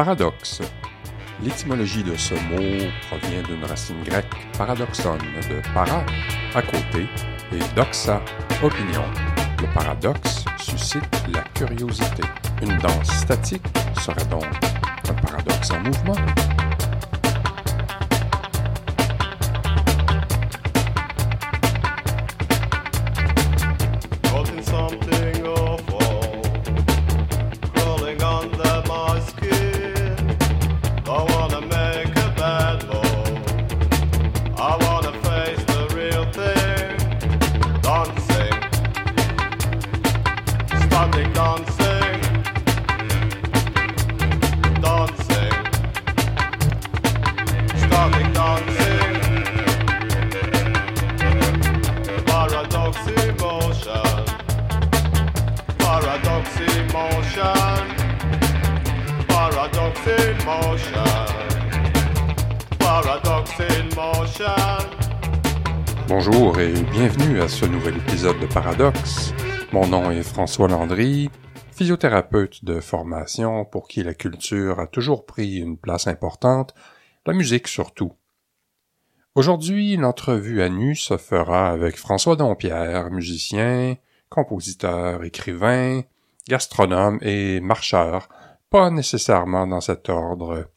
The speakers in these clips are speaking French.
Paradoxe. L'étymologie de ce mot provient d'une racine grecque paradoxon de para, à côté, et doxa, opinion. Le paradoxe suscite la curiosité. Une danse statique serait donc un paradoxe en mouvement. Mon nom est François Landry, physiothérapeute de formation pour qui la culture a toujours pris une place importante, la musique surtout. Aujourd'hui, l'entrevue à nu se fera avec François Dompierre, musicien, compositeur, écrivain, gastronome et marcheur, pas nécessairement dans cet ordre.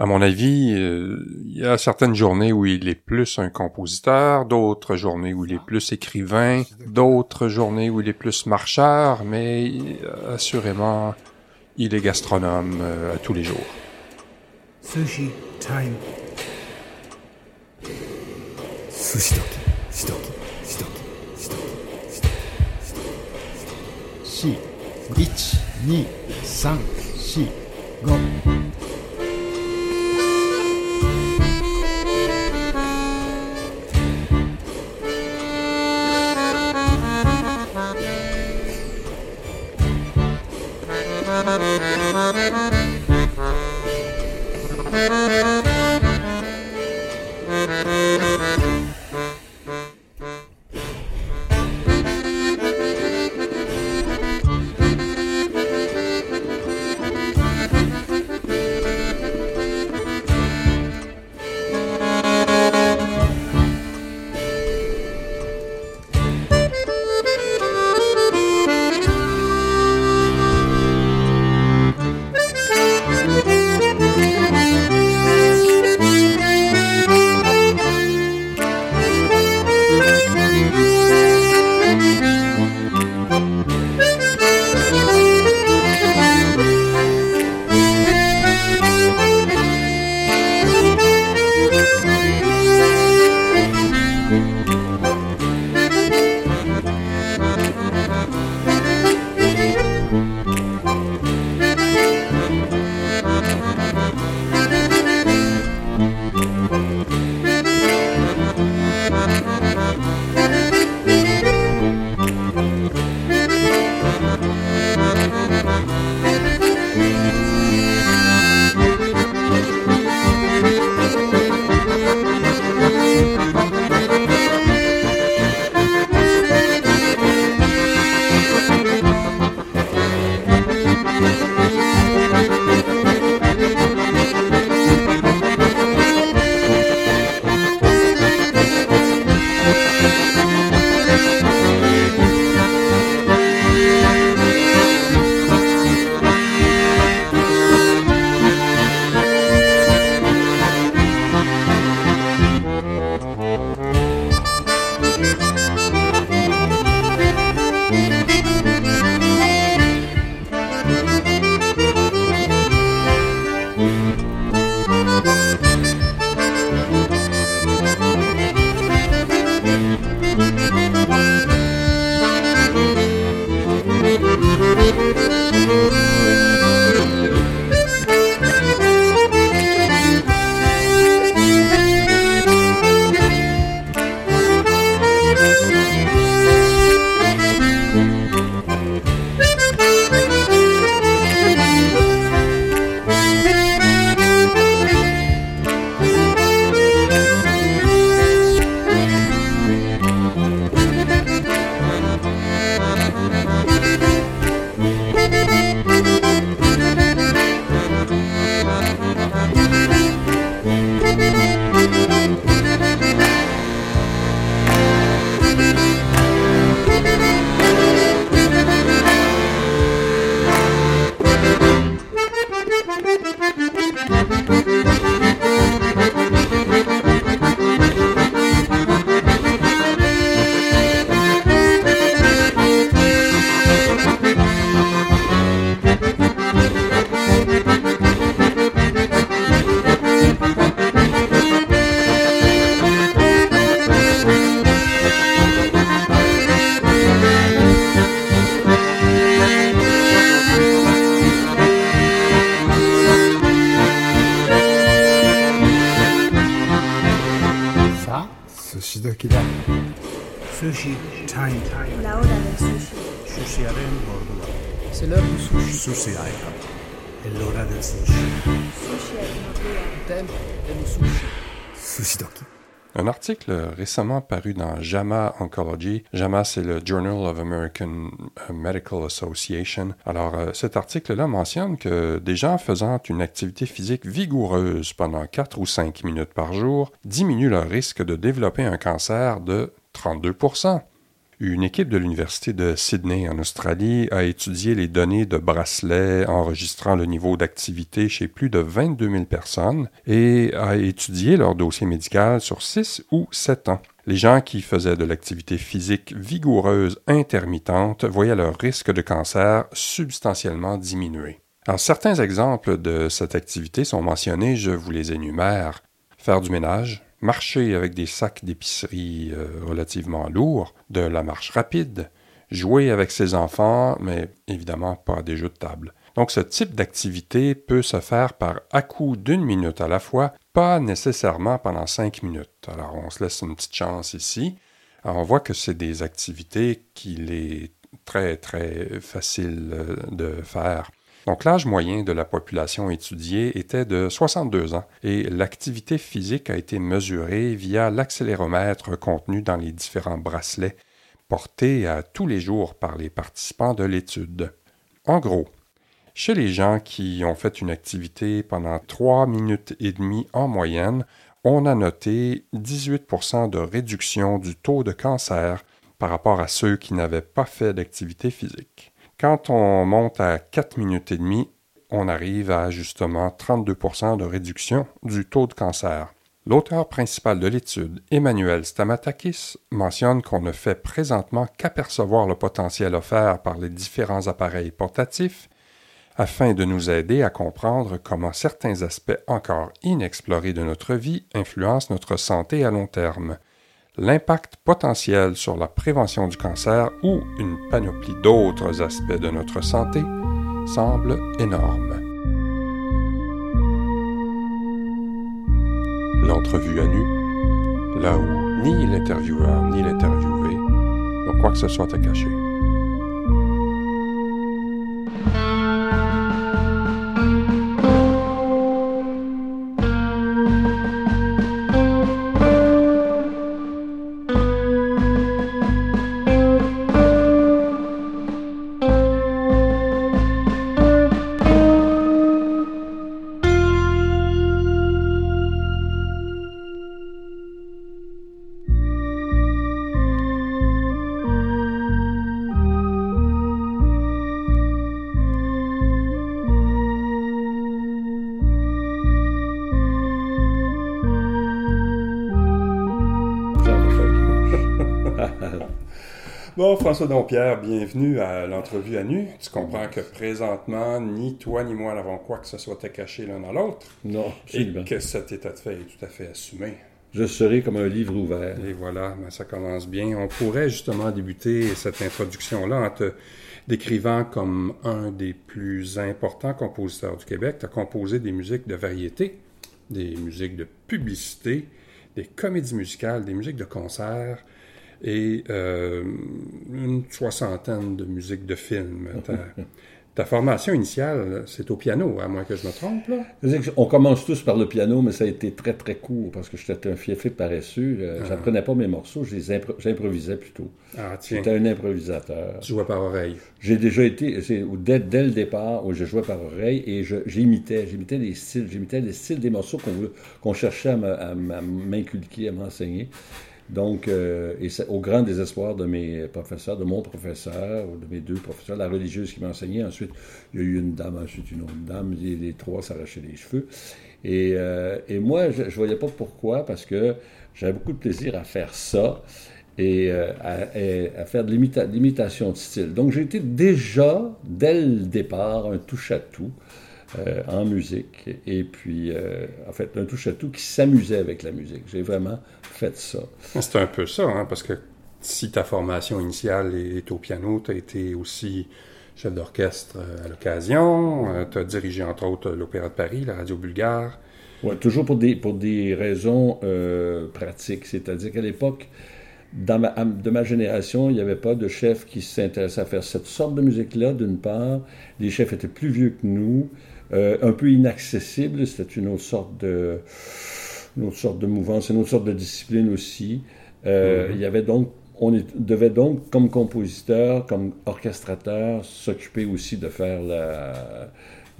À mon avis, euh, il y a certaines journées où il est plus un compositeur, d'autres journées où il est plus écrivain, d'autres journées où il est plus marcheur, mais euh, assurément, il est gastronome euh, à tous les jours. Sushi time. Sushi shidoki, shidoki, Un article récemment paru dans JAMA Oncology. JAMA, c'est le Journal of American euh, Medical Association. Alors, euh, cet article-là mentionne que des gens faisant une activité physique vigoureuse pendant 4 ou 5 minutes par jour diminuent leur risque de développer un cancer de 32 %. Une équipe de l'Université de Sydney en Australie a étudié les données de bracelets enregistrant le niveau d'activité chez plus de 22 000 personnes et a étudié leur dossier médical sur 6 ou 7 ans. Les gens qui faisaient de l'activité physique vigoureuse intermittente voyaient leur risque de cancer substantiellement diminuer. Alors, certains exemples de cette activité sont mentionnés, je vous les énumère. Faire du ménage, marcher avec des sacs d'épicerie euh, relativement lourds, de la marche rapide, jouer avec ses enfants, mais évidemment pas à des jeux de table. Donc ce type d'activité peut se faire par à-coup d'une minute à la fois, pas nécessairement pendant cinq minutes. Alors on se laisse une petite chance ici. On voit que c'est des activités qu'il est très très facile euh, de faire. Donc l'âge moyen de la population étudiée était de 62 ans et l'activité physique a été mesurée via l'accéléromètre contenu dans les différents bracelets portés à tous les jours par les participants de l'étude. En gros, chez les gens qui ont fait une activité pendant 3 minutes et demie en moyenne, on a noté 18% de réduction du taux de cancer par rapport à ceux qui n'avaient pas fait d'activité physique. Quand on monte à 4 minutes et demie, on arrive à justement 32% de réduction du taux de cancer. L'auteur principal de l'étude, Emmanuel Stamatakis, mentionne qu'on ne fait présentement qu'apercevoir le potentiel offert par les différents appareils portatifs afin de nous aider à comprendre comment certains aspects encore inexplorés de notre vie influencent notre santé à long terme. L'impact potentiel sur la prévention du cancer ou une panoplie d'autres aspects de notre santé semble énorme. L'entrevue à nu, là où ni l'intervieweur ni l'interviewé n'ont quoi que ce soit à cacher. François Dompierre, bienvenue à l'entrevue à nu. Tu comprends que présentement, ni toi ni moi n'avons quoi que ce soit à cacher l'un dans l'autre. Non, Et que cet état de fait est tout à fait assumé. Je serai comme un livre ouvert. Et voilà, ben, ça commence bien. On pourrait justement débuter cette introduction-là en te décrivant comme un des plus importants compositeurs du Québec. Tu as composé des musiques de variété, des musiques de publicité, des comédies musicales, des musiques de concert et euh, une soixantaine de musiques de films. Ta, formation initiale, c'est au piano, à moins que je me trompe, là? On commence tous par le piano, mais ça a été très très court parce que j'étais un fiefé paresseux. Euh, J'apprenais pas mes morceaux, les j'improvisais plutôt. Ah, tiens, J'étais un improvisateur. tu jouais par oreille. J'ai déjà été, dès, dès le départ, où je jouais par oreille et j'imitais, j'imitais des styles, j'imitais les styles des morceaux qu'on cherchait à m'inculquer, à m'enseigner. Donc, euh, et c'est au grand désespoir de mes professeurs, de mon professeur, ou de mes deux professeurs, la religieuse qui m'a enseigné. Ensuite, il y a eu une dame, ensuite une autre dame, les, trois s'arrachaient les cheveux. Et, euh, moi, je voyais pas pourquoi, parce que j'avais beaucoup de plaisir à faire ça et euh, à, à faire de l'imita- de l'imitation de style. Donc, j'ai été déjà, dès le départ, un touche-à-tout. Euh, en musique, et puis, euh, en fait, un touche-à-tout qui s'amusait avec la musique. J'ai vraiment fait ça. C'est un peu ça, hein, parce que si ta formation initiale est au piano, tu as été aussi chef d'orchestre euh, à l'occasion, tu as dirigé entre autres l'Opéra de Paris, la Radio Bulgare, Ouais, toujours pour des, pour des raisons euh, pratiques. C'est-à-dire qu'à l'époque, dans ma, de ma génération, il n'y avait pas de chef qui s'intéressait à faire cette sorte de musique-là, d'une part. Les chefs étaient plus vieux que nous, euh, un peu inaccessibles. C'était une autre sorte de, une autre sorte de mouvance, une autre sorte de discipline aussi. Euh, Il y avait donc, on est- devait donc, comme compositeur, comme orchestrateur, s'occuper aussi de faire la,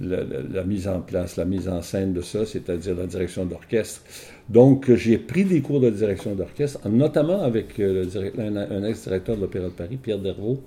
la, la- la mise en place, la mise en scène de ça, c'est-à-dire la direction d'orchestre. Donc, j'ai pris des cours de direction d'orchestre, notamment avec euh, le un, un ex-directeur de l'Opéra de Paris, Pierre Dervaux,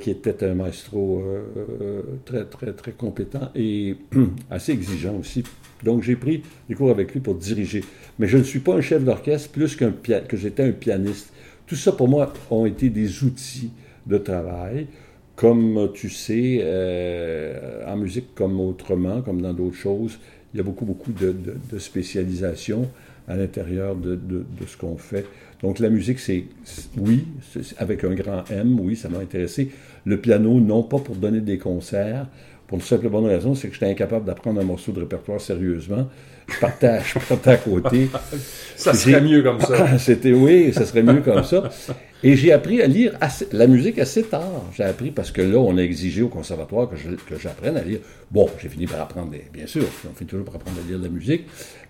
qui était un maestro euh, euh, très, très, très compétent et assez exigeant aussi. Donc, j'ai pris des cours avec lui pour diriger. Mais je ne suis pas un chef d'orchestre plus qu'un que j'étais un pianiste. Tout ça, pour moi, ont été des outils de travail. Comme tu sais, euh, en musique comme autrement, comme dans d'autres choses, il y a beaucoup, beaucoup de, de- spécialisation à l'intérieur de- de ce qu'on fait. Donc la musique, c'est oui, avec un grand M, oui, ça m'a intéressé. Le piano, non pas pour donner des concerts, pour une simple bonne raison, c'est que j'étais incapable d'apprendre un morceau de répertoire sérieusement. Je partais, à- je partais à côté. Ça serait mieux comme ça. C'était oui, ça serait mieux comme ça. Et j'ai appris à lire assez- la musique assez tard. J'ai appris parce que là, on a exigé au conservatoire que je- que j'apprenne à lire. Bon, j'ai fini par apprendre, des- bien sûr, on finit toujours par apprendre à lire de la musique,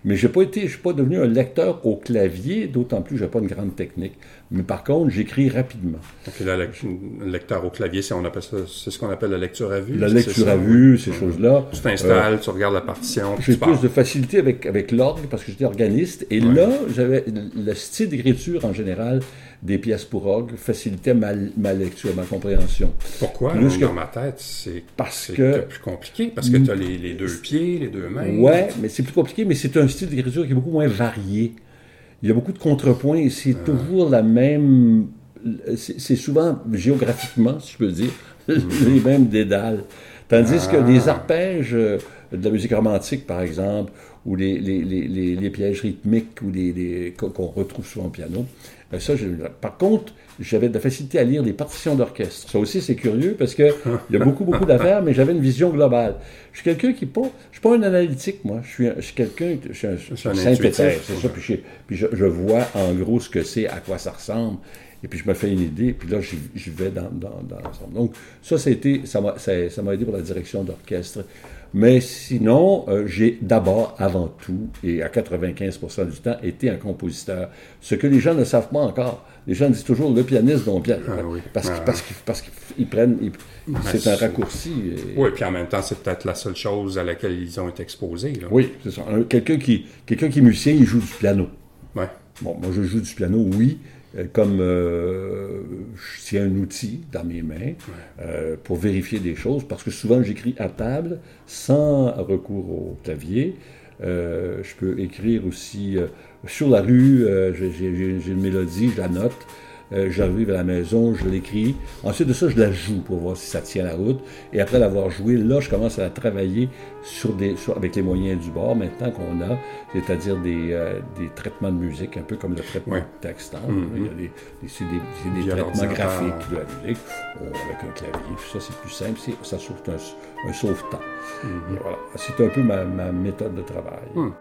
mais j'ai pas été, je suis pas devenu un lecteur au clavier, d'autant plus, j'ai pas une grande technique. Mais par contre, j'écris rapidement. Donc, là, le lecteur au clavier, c'est, ce qu'on appelle la lecture à vue. La lecture à vue, ces choses-là. Tu t'installes, tu regardes la partition, J'ai plus de facilité avec, avec l'orgue parce que j'étais organiste. Et là, j'avais le style d'écriture en général des pièces pour orgue facilitait ma, ma lecture, ma compréhension. Pourquoi? Plus que- Dans ma tête, c'est, Parce c'est que- plus compliqué, parce que tu as les, les deux pieds, les deux mains. Ouais, mais c'est plus compliqué, mais c'est un style d'écriture qui est beaucoup moins varié. Il y a beaucoup de contrepoints et c'est toujours la même. C'est souvent géographiquement, si je peux dire, les mêmes dédales. Tandis que les arpèges euh, de la musique romantique, par exemple, ou les, les, les, les, les pièges rythmiques ou qu'on retrouve souvent au piano, ça, je- par contre, j'avais de la facilité à lire les partitions d'orchestre. Ça aussi, c'est curieux parce que il y a beaucoup, beaucoup d'affaires, mais j'avais une vision globale. Je suis quelqu'un qui pas, je suis pas un analytique, moi. Je suis, un- je suis quelqu'un, je suis un, un synthétique, intuitif. c'est ça. Puis, je, puis je, je vois en gros ce que c'est, à quoi ça ressemble. Et puis je me fais une idée, puis là, j'y j'y vais dans, dans, dans l'ensemble. Donc, ça, ça a été- ça m'a ça, ça m'a aidé pour la direction d'orchestre. Mais sinon, euh, j'ai d'abord, avant tout, et à 95% du temps, été un compositeur. Ce que les gens ne savent pas encore. Les gens disent toujours le pianiste dont piano. Ah oui. Parce qu'ils Ah. parce qu'ils- parce qu'ils prennent. ils- c'est un raccourci. et- Oui, puis en même temps, c'est peut-être la seule chose à laquelle ils ont été exposés. Là. Oui, c'est ça. Un- Quelqu'un qui, quelqu'un qui est musicien, il joue du piano. Ouais. Bon, moi, je joue du piano, oui, comme euh, je tiens un outil dans mes mains euh, pour vérifier des choses, parce que souvent, j'écris à table sans recours au clavier. Euh, je peux écrire aussi euh, sur la rue, euh, j'ai une mélodie, je la note. Euh, J'arrive à la maison, je l'écris. Ensuite de ça, je la joue pour voir si ça tient la route. Et après l'avoir joué, là, je commence à travailler sur des, sur- avec les moyens du bord maintenant qu'on a, c'est-à-dire des, euh, des traitements de musique, un peu comme le traitement Ouais. de texte. hein. Mhm. Il y a des, des- c'est des, traitements graphiques de la musique avec un clavier. Puis ça, c'est plus simple. Ça sauve un, un sauve-temps. Et voilà. C'est un peu ma, ma méthode de travail. Mhm.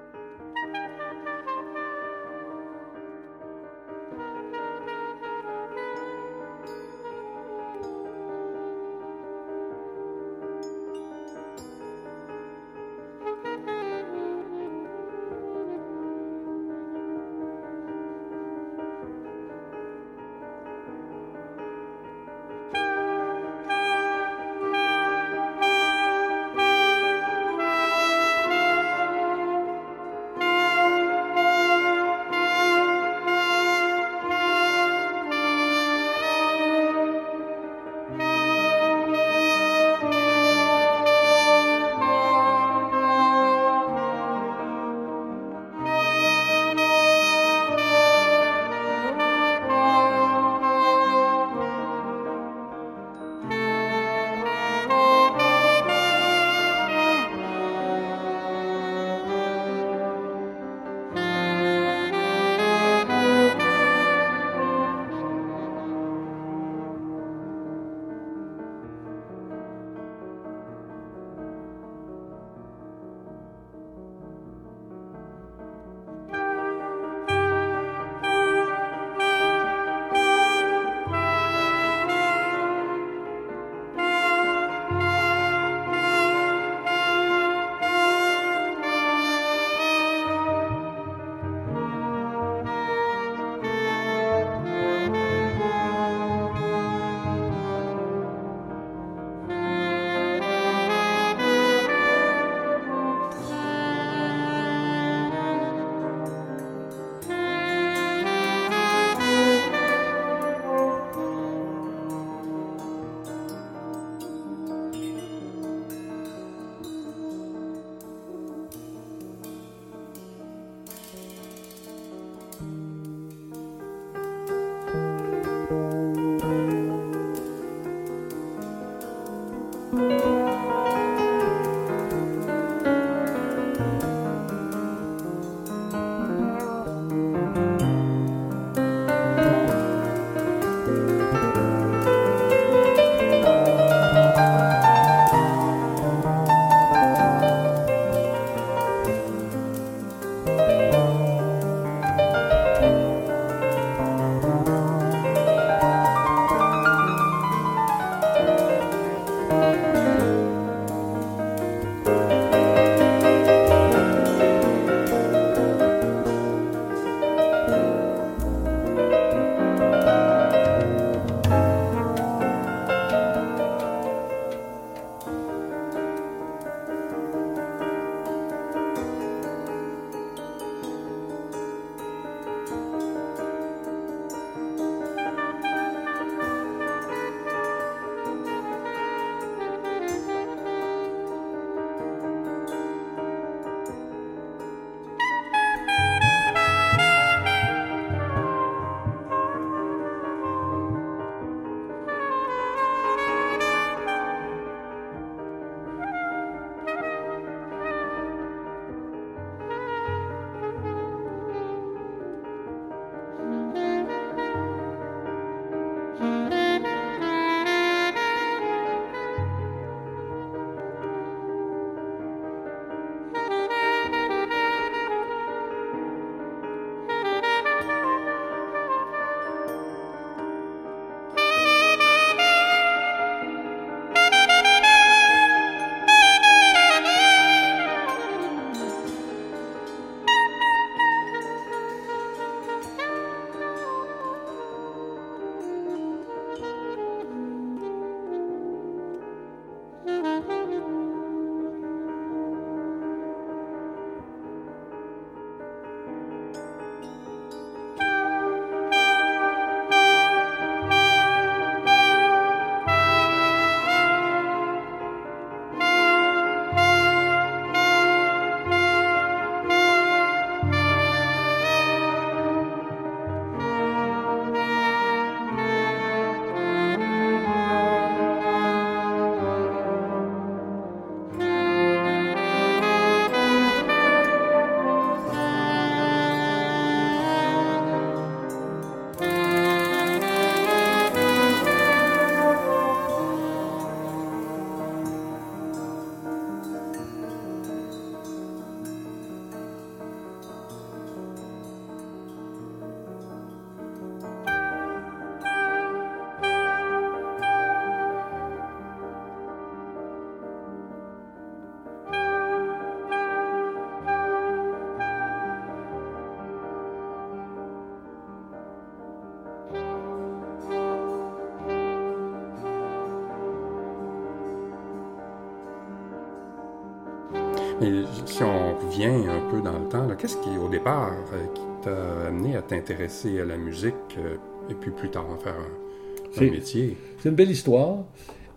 Et si on revient un peu dans le temps, qu'est-ce qui, au départ, euh, qui t'a amené à t'intéresser à la musique euh, et puis plus tard en faire un, métier? C'est une belle histoire.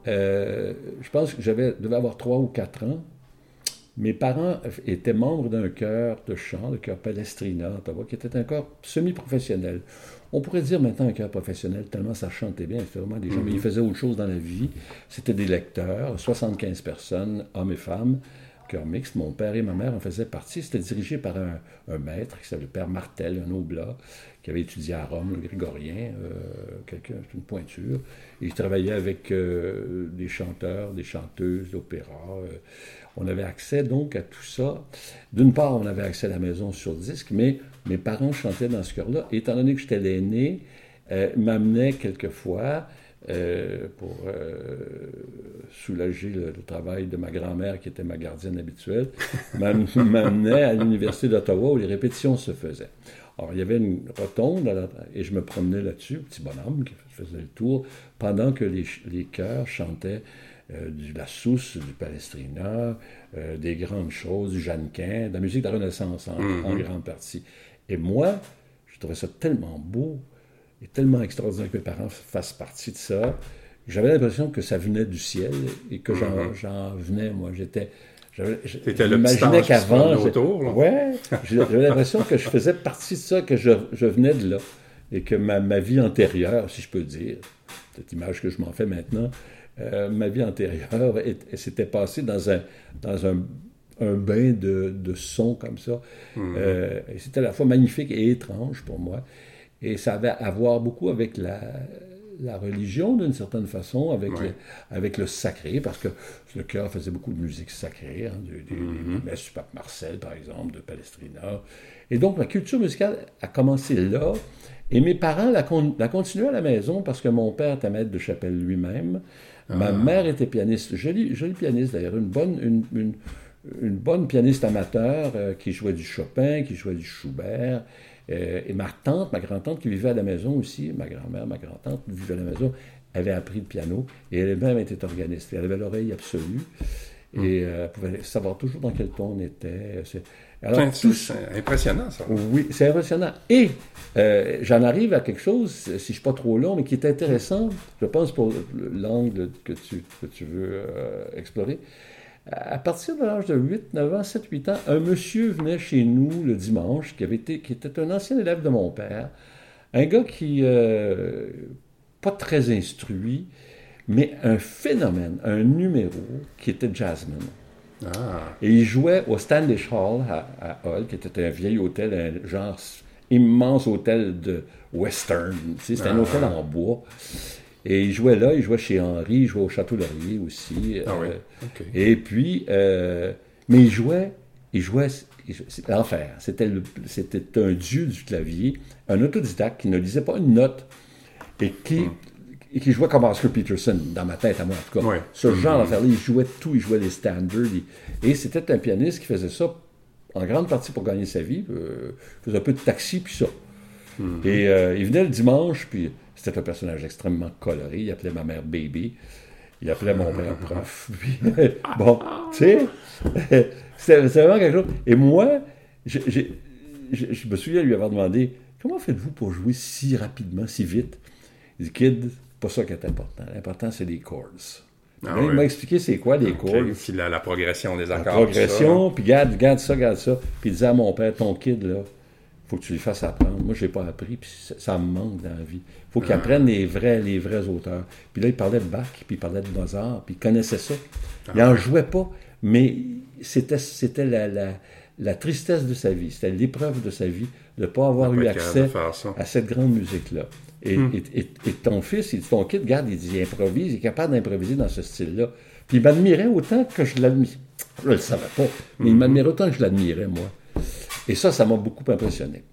Euh, je pense que j'avais devais avoir 3 ou 4 ans. Mes parents étaient membres d'un chœur de chant, le chœur Palestrina Ottawa, qui était un chœur semi-professionnel. On pourrait dire maintenant un chœur professionnel, tellement ça chantait bien. C'était vraiment des gens, mais ils faisaient autre chose dans la vie. C'était des lecteurs, 75 personnes, hommes et femmes, chœur mixte. Mon père et ma mère en faisaient partie. C'était dirigé par un, maître qui s'appelait le père Martel, un oblat, qui avait étudié à Rome, le grégorien, euh, quelqu'un, une pointure. Il travaillait avec euh, des chanteurs, des chanteuses d'opéra. euh, on avait accès donc à tout ça. D'une part, on avait accès à la maison sur disque, mais mes parents chantaient dans ce chœur-là. Étant donné que j'étais l'aîné, euh, m'amenaient quelquefois pour euh, soulager le, le travail de ma grand-mère, qui était ma gardienne habituelle, m'am- m'amenait à l'Université d'Ottawa où les répétitions se faisaient. Alors, il y avait une rotonde la- et je me promenais là-dessus, petit bonhomme qui faisait le tour, pendant que les, ch- les chœurs chantaient euh, du La Sousse, du Palestrina, euh, des grandes choses, du Jeannequin, de la musique de la Renaissance en, en grande partie. Et moi, je trouvais ça tellement beau et tellement extraordinaire que mes parents fassent partie de ça. J'avais l'impression que ça venait du ciel et que j'en j'en venais, moi. J'étais. J'imaginais qu'avant. Ouais, j'avais l'impression que je faisais partie de ça, que je, je venais de là. Et que ma, ma vie antérieure, si je peux dire, cette image que je m'en fais maintenant, euh, ma vie antérieure est- s'était passée dans un, dans un, un bain de, de sons comme ça. Euh, et c'était à la fois magnifique et étrange pour moi. Et ça avait à voir beaucoup avec la, la religion d'une certaine façon, avec, le, avec le sacré, parce que le chœur faisait beaucoup de musique sacrée, hein, des, des- des messes du pape Marcel, par exemple, de Palestrina. Et donc, ma culture musicale a commencé là. Et mes parents la, con- la continuaient à la maison parce que mon père était maître de chapelle lui-même. Ma mère était pianiste, jolie, jolie pianiste d'ailleurs, une bonne, une, une- une bonne pianiste amateur euh, qui jouait du Chopin, qui jouait du Schubert. Euh, et ma tante, ma grand-tante qui vivait à la maison aussi, ma grand-mère, ma grand-tante vivait à la maison, avait appris le piano et elle-même était organiste. Elle avait l'oreille absolue et euh, elle pouvait savoir toujours dans quel ton on était. C'est- Alors, tout c'est c'est impressionnant, ça. oui, c'est impressionnant. Et euh, j'en arrive à quelque chose, si je ne suis pas trop long, mais qui est intéressant, je pense, pour l'angle que tu, que tu veux euh, explorer. À partir de l'âge de 8, 9 ans, 7, 8 ans, un monsieur venait chez nous le dimanche, qui, avait été, qui était un ancien élève de mon père, un gars qui, euh, pas très instruit, mais un phénomène, un numéro, qui était jazzman. Ah, Et il jouait au Standish Hall à, à Hull, qui était un vieil hôtel, un genre immense hôtel de western. Tu sais, C'était un Ah, hôtel en bois. Et il jouait là, il jouait chez Henri, il jouait au Château Laurier aussi. ah oui, euh, et puis, euh, mais il jouait, il jouait, c'était l'enfer. C'était, un dieu du clavier, un autodidacte qui ne lisait pas une note et qui, et qui jouait comme Oscar Peterson, dans ma tête à moi en tout cas. Ouais. Ce genre d'affaire-là, il jouait tout, il jouait les standards. il- et c'était un pianiste qui faisait ça en grande partie pour gagner sa vie. euh, il faisait un peu de taxi, puis ça. Et euh, il venait le dimanche, puis c'était un personnage extrêmement coloré. Il appelait ma mère Baby. Il appelait mon père prof. Bon, tu sais, c'était c'était vraiment quelque chose. Et moi, je, je me souviens lui avoir demandé Comment faites-vous pour jouer si rapidement, si vite? Il dit Kid, c'est pas ça qui est important. L'important, c'est les chords. Ah Là, Il m'a expliqué c'est quoi les chords. Puis la, la progression des La accords. progression, puis garde, garde ça, garde ça. Puis il disait à mon père, ton kid, là, faut que tu lui fasses apprendre. Moi, je l'ai pas appris, puis ça, ça me manque dans la vie. faut qu'il apprenne les vrais, les vrais auteurs. Puis là, il parlait de Bach, puis il parlait de Mozart, puis il connaissait ça. Il en jouait pas, mais c'était, c'était la, la, la tristesse de sa vie. C'était l'épreuve de sa vie de ne pas avoir eu accès à cette grande musique-là. Et, et- et- et ton fils, il dit, ton kid, regarde, il dit, il improvise, il est capable d'improviser dans ce style-là. Puis il m'admirait autant que je l'admirais. Je ne le savais pas, mais il m'admirait autant que je l'admirais, moi. Et ça, ça m'a beaucoup impressionné.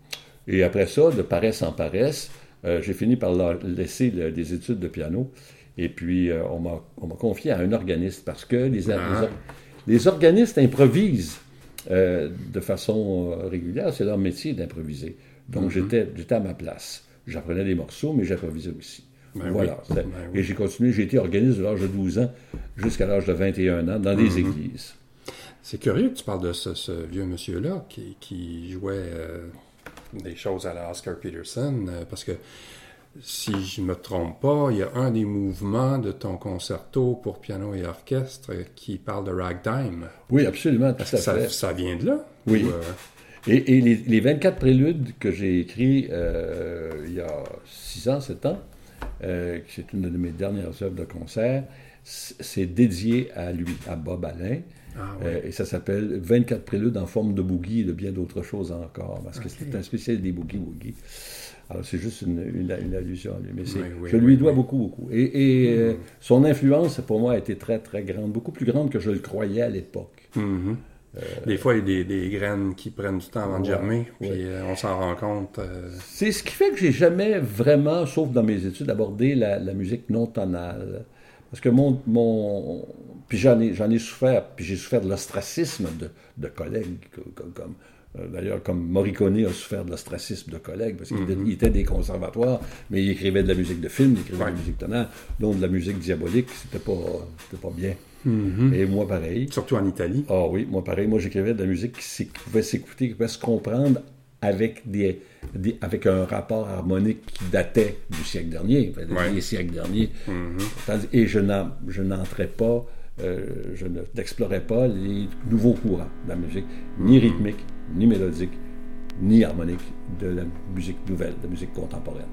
Et après ça, de paresse en paresse, euh, j'ai fini par laisser le- des études de piano. Et puis, euh, on m'a on m'a confié à un organiste parce que les, les les organistes improvisent euh, de façon régulière. C'est leur métier d'improviser. Donc, j'étais j'étais à ma place. J'apprenais des morceaux, mais j'improvisais aussi. Ben voilà. oui. Ben oui. Et j'ai continué. J'ai été organiste de l'âge de 12 ans jusqu'à l'âge de 21 ans dans Mhm. des églises. C'est curieux que tu parles de ce, ce vieux monsieur-là qui, qui jouait euh, des choses à la Oscar Peterson, euh, parce que si je ne me trompe pas, il y a un des mouvements de ton concerto pour piano et orchestre qui parle de ragtime. Oui, absolument. Tout à Ça, fait. ça vient de là? Oui. Ou, euh, Et, et les, les 24 préludes que j'ai écrits euh, il y a 6 ans, 7 ans, euh, c'est une de mes dernières œuvres de concert, c'est dédié à lui, à Bob Alain. Ah Euh, et ça s'appelle 24 préludes en forme de boogie et de bien d'autres choses encore, parce que c'est un spécial des boogie-woogie. Alors, c'est juste une, une- une allusion à lui. Mais Oui, oui, je lui oui, dois. Hmm. beaucoup, beaucoup. Et, et, euh, son influence, pour moi, a été très, très grande, beaucoup plus grande que je le croyais à l'époque. mhm. Des fois, il y a des, des graines qui prennent du temps avant de germer, puis ouais. euh, on s'en rend compte. euh, C'est ce qui fait que j'ai jamais vraiment, sauf dans mes études, abordé la, la musique non tonale. Parce que mon. mon puis j'en ai, j'en ai souffert, puis j'ai souffert de l'ostracisme de, de collègues, co- co- comme. euh, D'ailleurs, comme Morricone a souffert de l'ostracisme de collègues, parce qu'il était- il était des conservatoires, mais il écrivait de la musique de film, il écrivait de la musique tonale, donc de la musique diabolique, c'était pas, c'était pas bien. Et moi, pareil. surtout en Italie. Ah oui, moi pareil, moi j'écrivais de la musique qui, pouvait s'écouter, qui pouvait se comprendre avec, des, des- avec un rapport harmonique qui datait du siècle dernier, Ouais. des siècles derniers. Tandis- Et je n'en- je n'entrais pas, euh, je ne- n'explorais pas les nouveaux courants de la musique, ni rythmique, ni mélodique, ni harmonique de la musique nouvelle, de la musique contemporaine.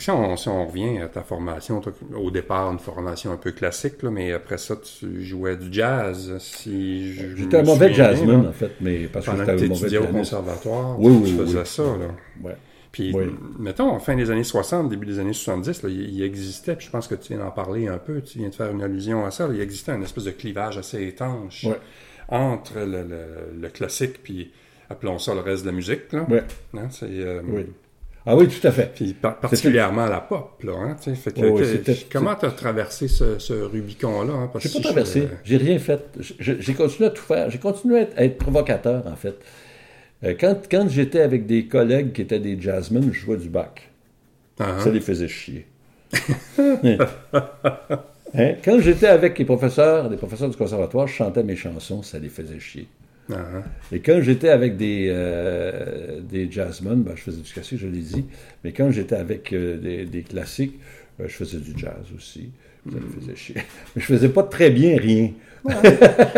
Si on, si on revient à ta formation, au départ, une formation un peu classique, là, mais après ça, tu jouais du jazz. Si J'étais un mauvais jazzman, en fait, mais parce que Pendant que un tu mauvais étudiais au conservatoire, Oui, tu oui, faisais oui. ça. Là. Ouais. Puis, Oui. mettons, fin des années 60, début des années 70, là, il, il existait, puis je pense que tu viens d'en parler un peu, tu viens de faire une allusion à ça, là, il existait un espèce de clivage assez étanche Ouais. entre le, le- le classique, puis appelons ça le reste de la musique. Là. Ouais. Hein, c'est, euh, Oui. Ah oui, tout à fait. Puis par- particulièrement la pop, là. Hein, fait que, Oh, que- comment tu as traversé ce, ce Rubicon-là? Hein, J'ai pas si traversé. je- J'ai rien fait. J'ai continué à tout faire. J'ai continué à être, provocateur, en fait. Euh, Quand, quand j'étais avec des collègues qui étaient des jazzmen, je jouais du bac. Ah, Ça les faisait chier. Hein? Quand j'étais avec les professeurs, des professeurs du conservatoire, je chantais mes chansons, ça les faisait chier. Ah. Et quand j'étais avec des, euh, des jazzmen, ben, je faisais du classique, je l'ai dit, mais quand j'étais avec euh, des, des classiques, euh, je faisais du jazz aussi. Ça me faisait chier. Mais je faisais pas très bien rien.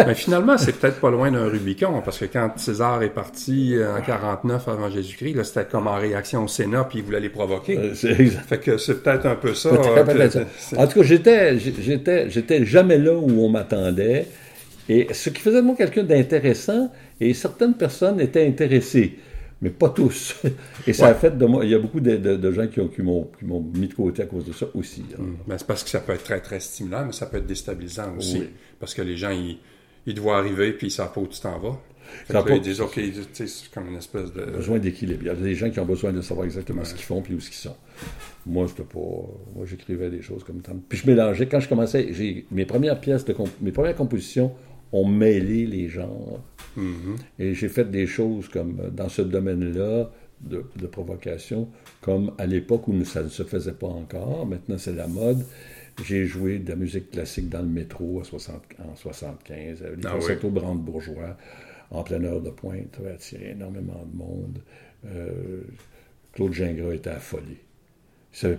Mais finalement, c'est peut-être pas loin d'un Rubicon, parce que quand César est parti euh, en 49 avant Jésus-Christ, c'était comme en réaction au Sénat, puis il voulait les provoquer. Euh, c'est exact. Fait que c'est peut-être un peu ça. Peut-être que- ça. En tout cas, j'étais, j'étais, j'étais jamais là où on m'attendait. Et ce qui faisait de moi quelqu'un d'intéressant, et certaines personnes étaient intéressées, mais pas tous. Et ça a fait de moi, il y a beaucoup de, de- de gens qui, ont, qui, m'ont, qui m'ont mis de côté à cause de ça aussi. hein. Ben, c'est parce que ça peut être très, très stimulant, mais ça peut être déstabilisant aussi. Oui. Parce que les gens, ils, ils te voient arriver, puis ils savent pas où tu t'en vas. Fait Ça que là, ils disent, OK, c'est comme une espèce de... besoin d'équilibre. Il y a des gens qui ont besoin de savoir exactement ce qu'ils font puis où ce qu'ils sont. Moi, c'était pas. Moi, j'écrivais des choses comme ça. Puis je mélangeais. Quand je commençais, j'ai mes premières pièces de comp- mes premières compositions ont mêlé les genres. Et j'ai fait des choses comme euh, dans ce domaine-là de, de provocation, comme à l'époque où ça ne se faisait pas encore. Maintenant, c'est la mode. J'ai joué de la musique classique dans le métro en, 60 en 75, euh, les Ah concertos brandebourgeois en pleine heure de pointe, ça avait attiré énormément de monde. Euh, Claude Gingras était affolé. Il ne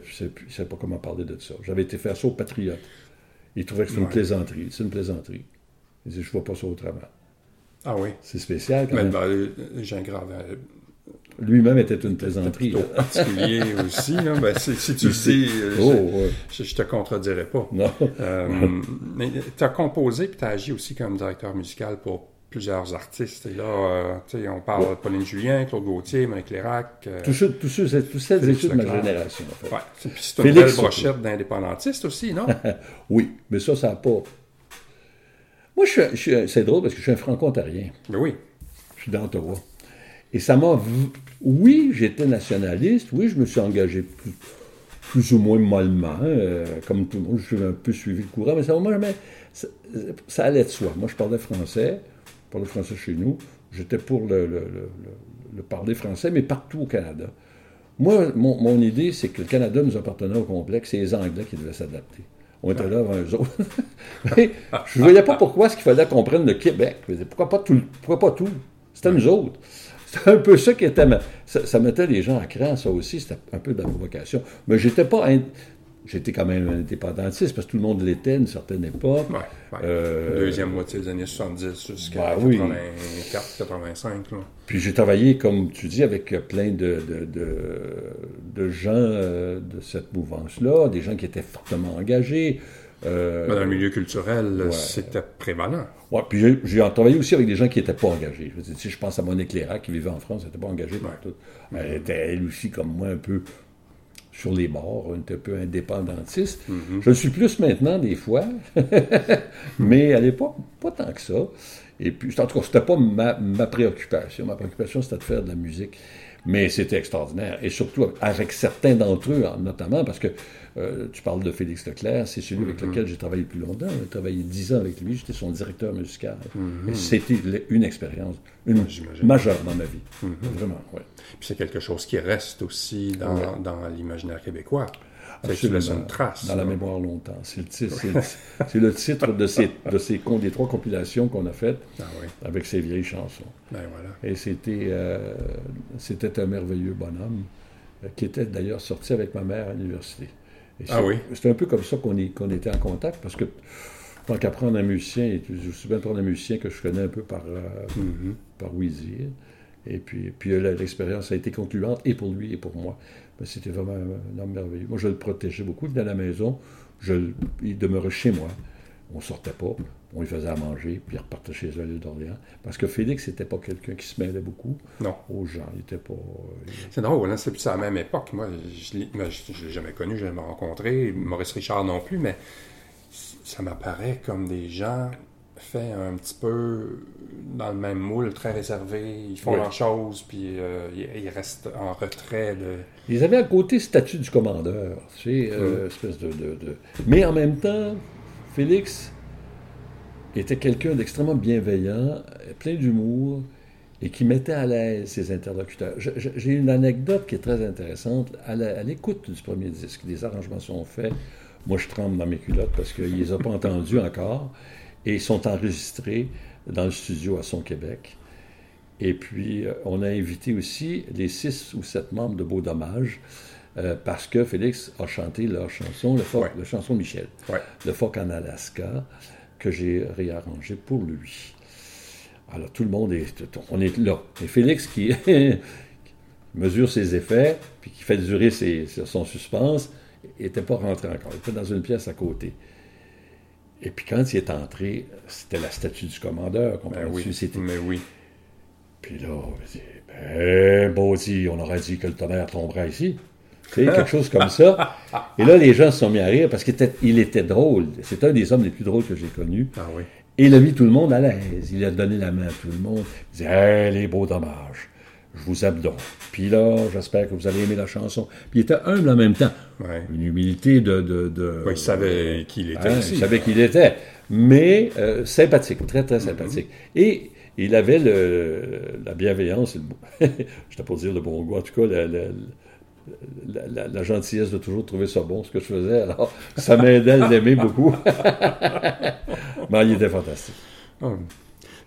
savait, pas comment parler de ça. J'avais été faire ça au Patriote. Il trouvait que c'était une plaisanterie. C'est une plaisanterie. Il dit, je vois pas ça autrement. Ah oui. C'est spécial quand Mais même. ben, euh, grave euh, Lui-même était une plaisanterie. particulier aussi. Là. Ben, si, tu le sais, euh, Oh, je, je te contredirai pas. Non. Euh, mais tu as composé puis tu as agi aussi comme directeur musical pour plusieurs artistes. Et là, euh, tu sais, on parle de Pauline Julien, Claude Gauthier, Monique Lérac. euh, Tous ceux, tous ceux, tous celles et ceux de ma génération, en fait. ouais. Puis c'est une belle brochette d'indépendantistes aussi, non? Oui, mais ça, ça n'a pas. Moi, je c'est drôle parce que je suis un franco-ontarien. Ben oui. Je suis d'Ottawa. Et ça m'a. Oui, j'étais nationaliste. Oui, je me suis engagé plus, plus ou moins mollement. euh, comme tout le monde, je suis un peu suivi le courant. Mais ça m'a jamais. Ça, ça allait de soi. Moi, je parlais français. Je parlais français chez nous. J'étais pour le, le- le- le- le parler français, mais partout au Canada. Moi, mon, mon idée, c'est que le Canada nous appartenait au complexe. C'est les Anglais qui devaient s'adapter. On était là avant eux autres. Mais je ne voyais pas pourquoi ce qu'il fallait qu'on prenne le Québec. Pourquoi pas tout? Pourquoi pas tout? C'était nous autres. C'était un peu ça qui était. ma- Ça, ça mettait les gens à cran, ça aussi. C'était un peu de la provocation. Mais j'étais pas. in- J'étais quand même indépendantiste parce que tout le monde l'était à une certaine époque. Ouais, ouais. Euh, Deuxième moitié des années 70 jusqu'à Ben oui. 84, 85. Là. Puis j'ai travaillé, comme tu dis, avec plein de, de, de, de gens euh, de cette mouvance-là, des gens qui étaient fortement engagés. Euh, Ben, dans le milieu culturel, ouais. c'était prévalent. ouais, puis j'ai- travaillé aussi avec des gens qui n'étaient pas engagés. Je, veux dire, si je pense à Monique Lérac, qui vivait en France, elle n'était pas engagée par tout. Elle était, elle aussi, comme moi, un peu sur les bords, un peu indépendantiste. Je le suis plus maintenant, des fois, mais à l'époque, pas tant que ça. Et puis, en tout cas, c'était pas ma, ma préoccupation. Ma préoccupation, c'était de faire de la musique. Mais c'était extraordinaire. Et surtout avec certains d'entre eux, notamment, parce que euh, tu parles de Félix Leclerc, c'est celui avec lequel j'ai travaillé le plus longtemps. J'ai travaillé dix ans avec lui, j'étais son directeur musical. Et C'était une expérience, une majeure dans ma vie. Vraiment, oui. Puis c'est quelque chose qui reste aussi dans, Ouais. dans l'imaginaire québécois. Une trace. Dans la mémoire longtemps. C'est le titre, le, de ces, de ces con- des trois compilations qu'on a faites Ah oui, avec ces vieilles chansons. ben voilà. Et c'était, euh, c'était un merveilleux bonhomme euh, qui était d'ailleurs sorti avec ma mère à l'université. Ah oui? C'est un peu comme ça qu'on, était en contact parce que tant qu'apprendre un musicien, je suis bien prendre un musicien que je connais un peu par, euh, Mhm. par Wizir. Et puis, puis l'expérience a été concluante et pour lui et pour moi. Mais c'était vraiment un, homme merveilleux. Moi, je le protégeais beaucoup. Il venait à la maison, je, il demeurait chez moi. On sortait pas, on lui faisait à manger, puis il repartait chez eux à l'île d'Orléans. Parce que Félix n'était pas quelqu'un qui se mêlait beaucoup Non. aux gens. Il était pas. euh, C'est drôle, hein, c'est plus à la même époque. Moi, je ne l'ai jamais connu, je l'ai jamais rencontré. Maurice Richard non plus, mais ça m'apparaît comme des gens faits un petit peu dans le même moule, très réservés. Ils font Oui. leurs choses, puis euh, ils, restent en retrait. De... Ils avaient à côté statut du commandeur, tu sais, euh, espèce de, de- de- Mais en même temps, Félix était quelqu'un d'extrêmement bienveillant, plein d'humour, et qui mettait à l'aise ses interlocuteurs. J'ai une anecdote qui est très intéressante. À l'écoute du premier disque, des arrangements sont faits. Moi, je tremble dans mes culottes parce qu'ils ne les ont pas entendus encore, et sont enregistrés dans le studio à Son Québec. Et puis, euh, on a invité aussi les six ou sept membres de Beau Dommage, euh, parce que Félix a chanté leur chanson, le phoque, Ouais. la chanson Michel, Ouais. le phoque en Alaska, que j'ai réarrangé pour lui. Alors, tout le monde est, on est là. Et Félix qui mesure ses effets, puis qui fait durer ses- son suspense, n'était pas rentré encore. Il était dans une pièce à côté. Et puis quand il est entré, c'était la statue du commandeur. qu'on Ben oui. C'était mais oui. puis là, on va dire, ben, Baudy, on aurait dit que le tonnerre tomberait ici. Tu sais, quelque chose comme ça. Et là, les gens se sont mis à rire parce qu'il était, il était drôle. C'est un des hommes les plus drôles que j'ai connus. Ah oui. Et il a mis tout le monde à l'aise. Il a donné la main à tout le monde. Il disait, hey, les beaux dommages, je vous donc. Puis là, j'espère que vous allez aimer la chanson. Puis il était humble en même temps. Ouais. Une humilité de... de, de- Ouais, il savait qui il était Hein, aussi. il savait qui il était. Mais euh, sympathique, très, très sympathique. Et il avait le, la bienveillance, le, je ne pas dire le bon goût, en tout cas, la, la- la- la- la gentillesse de toujours trouver ça bon, ce que je faisais. Alors, ça m'aidait à l'aimer beaucoup. Mais il était fantastique. Hum.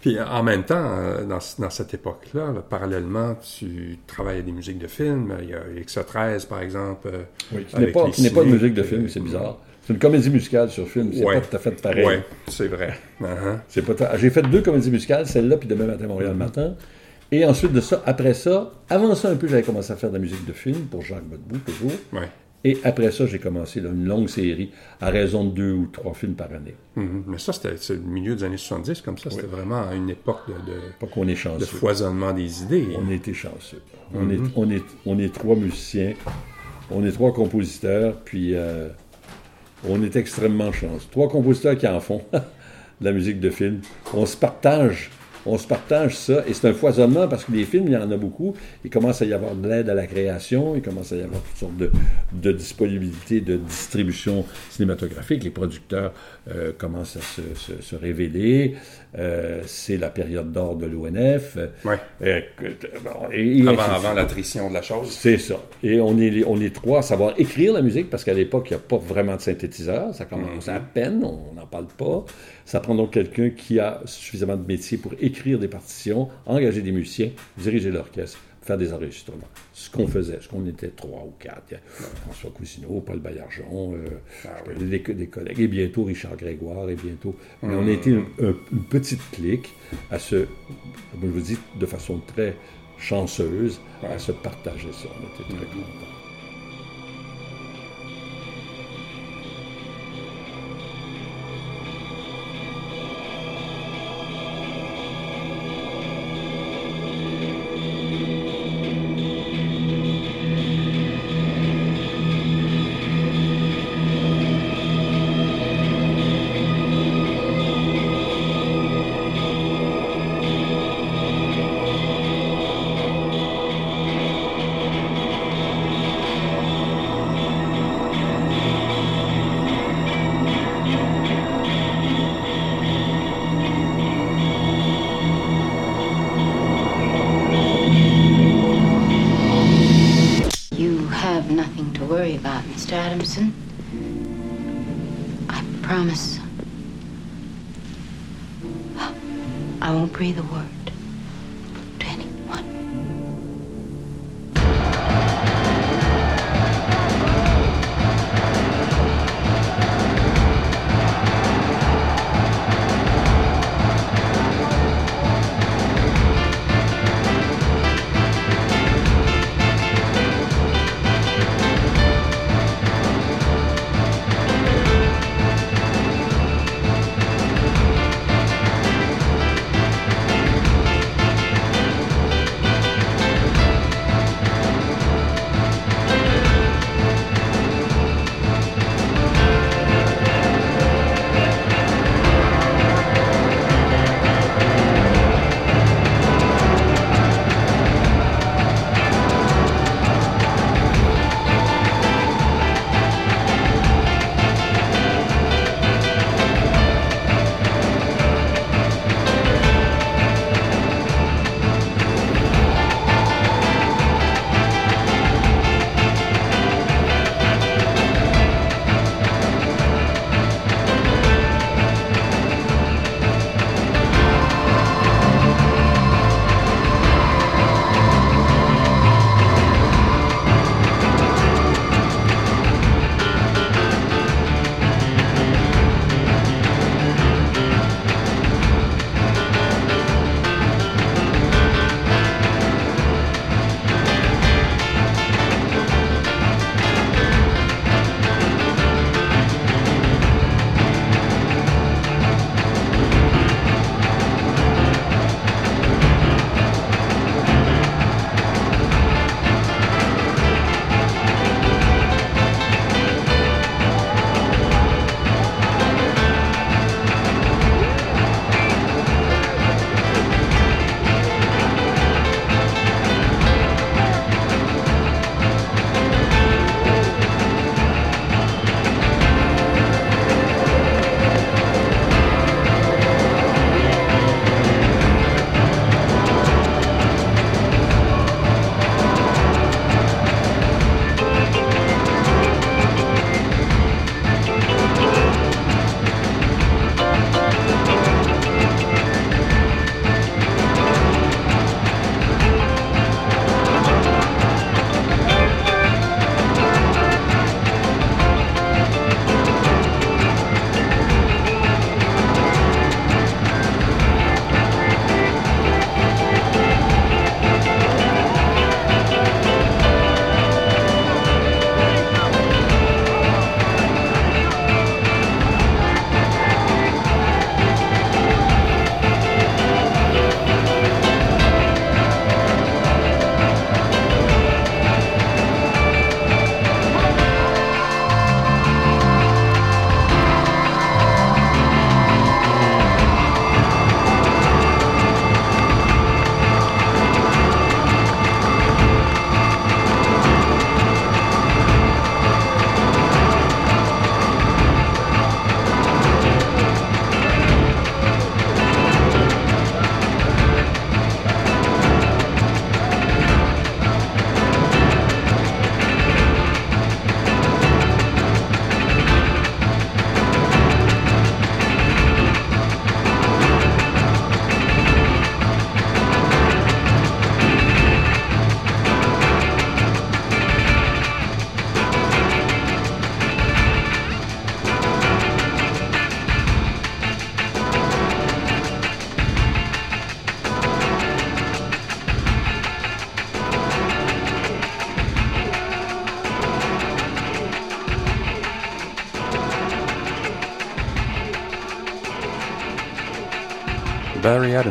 Puis en même temps, euh, dans, dans cette époque-là, là, parallèlement, tu travailles à des musiques de films. Il y a XO13, par exemple. euh, Oui, qui n'est pas, pas de musique de euh, film, c'est bizarre. C'est une comédie musicale sur film, c'est Ouais. pas tout à fait pareil. Ouais, c'est vrai. Uh-huh. C'est pas J'ai fait deux comédies musicales, celle-là puis Demain matin Montréal matin. Et ensuite de ça, après ça, avant ça un peu, j'avais commencé à faire de la musique de film pour Jacques Godbout, toujours. Ouais. Et après ça, j'ai commencé là, une longue série à raison de deux ou trois films par année. Mhm. Mais ça, c'était le milieu des années 70, comme ça. C'était vraiment une époque de, de- Pas qu'on est de chanceux. foisonnement des idées. On été chanceux. On, est, on, est, on est trois musiciens, on est trois compositeurs, puis euh, on est extrêmement chanceux. Trois compositeurs qui en font de la musique de film. On se partage. On se partage ça, et c'est un foisonnement parce que les films, il y en a beaucoup. Il commence à y avoir de l'aide à la création, il commence à y avoir toutes sortes de, de disponibilités, de distribution cinématographique. Les producteurs euh, commencent à se, se- se révéler. Euh, c'est la période d'or de l'ONF. Ouais. Euh, que- bon, et- et Avant, avant l'attrition de la chose. C'est ça. Et on est, on est trois à savoir écrire la musique, parce qu'à l'époque, il n'y a pas vraiment de synthétiseur. Ça commence à peine, on n'en parle pas. Ça prend donc quelqu'un qui a suffisamment de métier pour écrire des partitions, engager des musiciens, diriger l'orchestre, faire des enregistrements. Ce qu'on faisait, ce qu'on était trois ou quatre. François Cousineau, Paul Baillargeon, euh, donner des, des collègues, et bientôt Richard Grégoire, et bientôt. Mais on a été une, un- une petite clique à se, comme je vous dis, de façon très chanceuse, à se partager ça. On était très contents.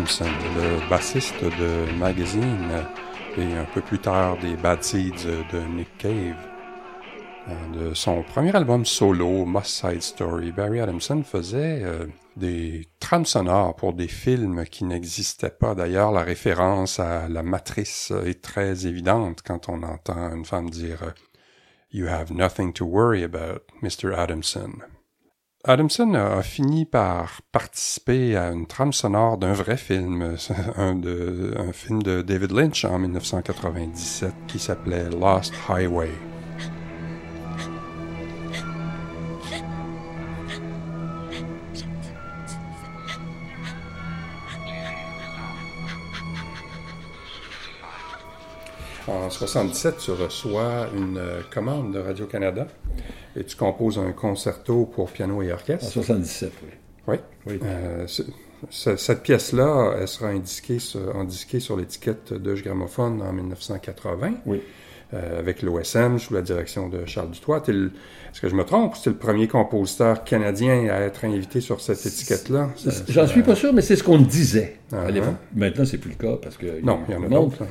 Le bassiste de Magazine et un peu plus tard des Bad Seeds de Nick Cave. Euh, De son premier album solo, Must Side Story, Barry Adamson faisait euh, des trames sonores pour des films qui n'existaient pas. D'ailleurs, la référence à la matrice est très évidente quand on entend une femme dire euh, You have nothing to worry about, Mr. Adamson. Adamson a fini par participer à une trame sonore d'un vrai film, un, film de David Lynch en 1997 qui s'appelait Lost Highway. En 1977, tu reçois une euh, commande de Radio-Canada et tu composes un concerto pour piano et En orchestre. 77, oui. Oui. Oui. Euh, ce- ce- cette pièce-là, elle sera indiquée sur, indiquée sur l'étiquette de Gramophone en 1980. Oui. euh, avec l'OSM sous la direction de Charles Dutoit. Est-ce que je me trompe? C'est le premier compositeur canadien à être invité sur cette étiquette-là? J'en suis pas sûr, mais c'est ce qu'on disait. Ah, à l'époque. hein. Maintenant, c'est plus le cas parce que Non, il y en a d'autres.